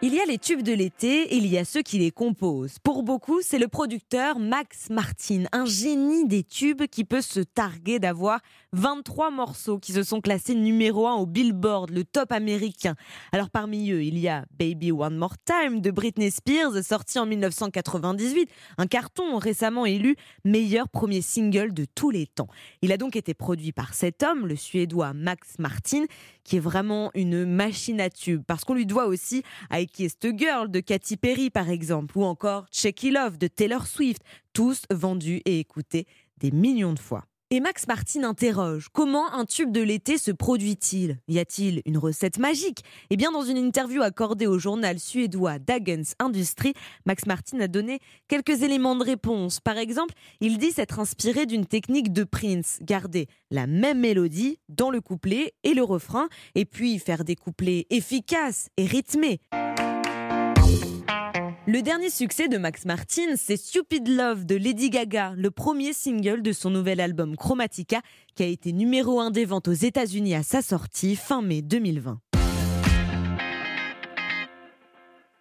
Il y a les tubes de l'été et il y a ceux qui les composent. Pour beaucoup, c'est le producteur Max Martin, un génie des tubes qui peut se targuer d'avoir 23 morceaux qui se sont classés numéro 1 au Billboard, le top américain. Alors parmi eux, il y a Baby One More Time de Britney Spears, sorti en 1998, un carton récemment élu meilleur premier single de tous les temps. Il a donc été produit par cet homme, le suédois Max Martin, qui est vraiment une machine à tubes, parce qu'on lui doit aussi I Kissed a Girl de Katy Perry par exemple, ou encore Check It Love de Taylor Swift, tous vendus et écoutés des millions de fois. Et Max Martin interroge comment un tube de l'été se produit-il? Y a-t-il une recette magique? Eh bien, dans une interview accordée au journal suédois Dagens Industry, Max Martin a donné quelques éléments de réponse. Par exemple, il dit s'être inspiré d'une technique de Prince, garder la même mélodie dans le couplet et le refrain, et puis faire des couplets efficaces et rythmés. Le dernier succès de Max Martin, c'est Stupid Love de Lady Gaga, le premier single de son nouvel album Chromatica, qui a été numéro 1 des ventes aux États-Unis à sa sortie fin mai 2020.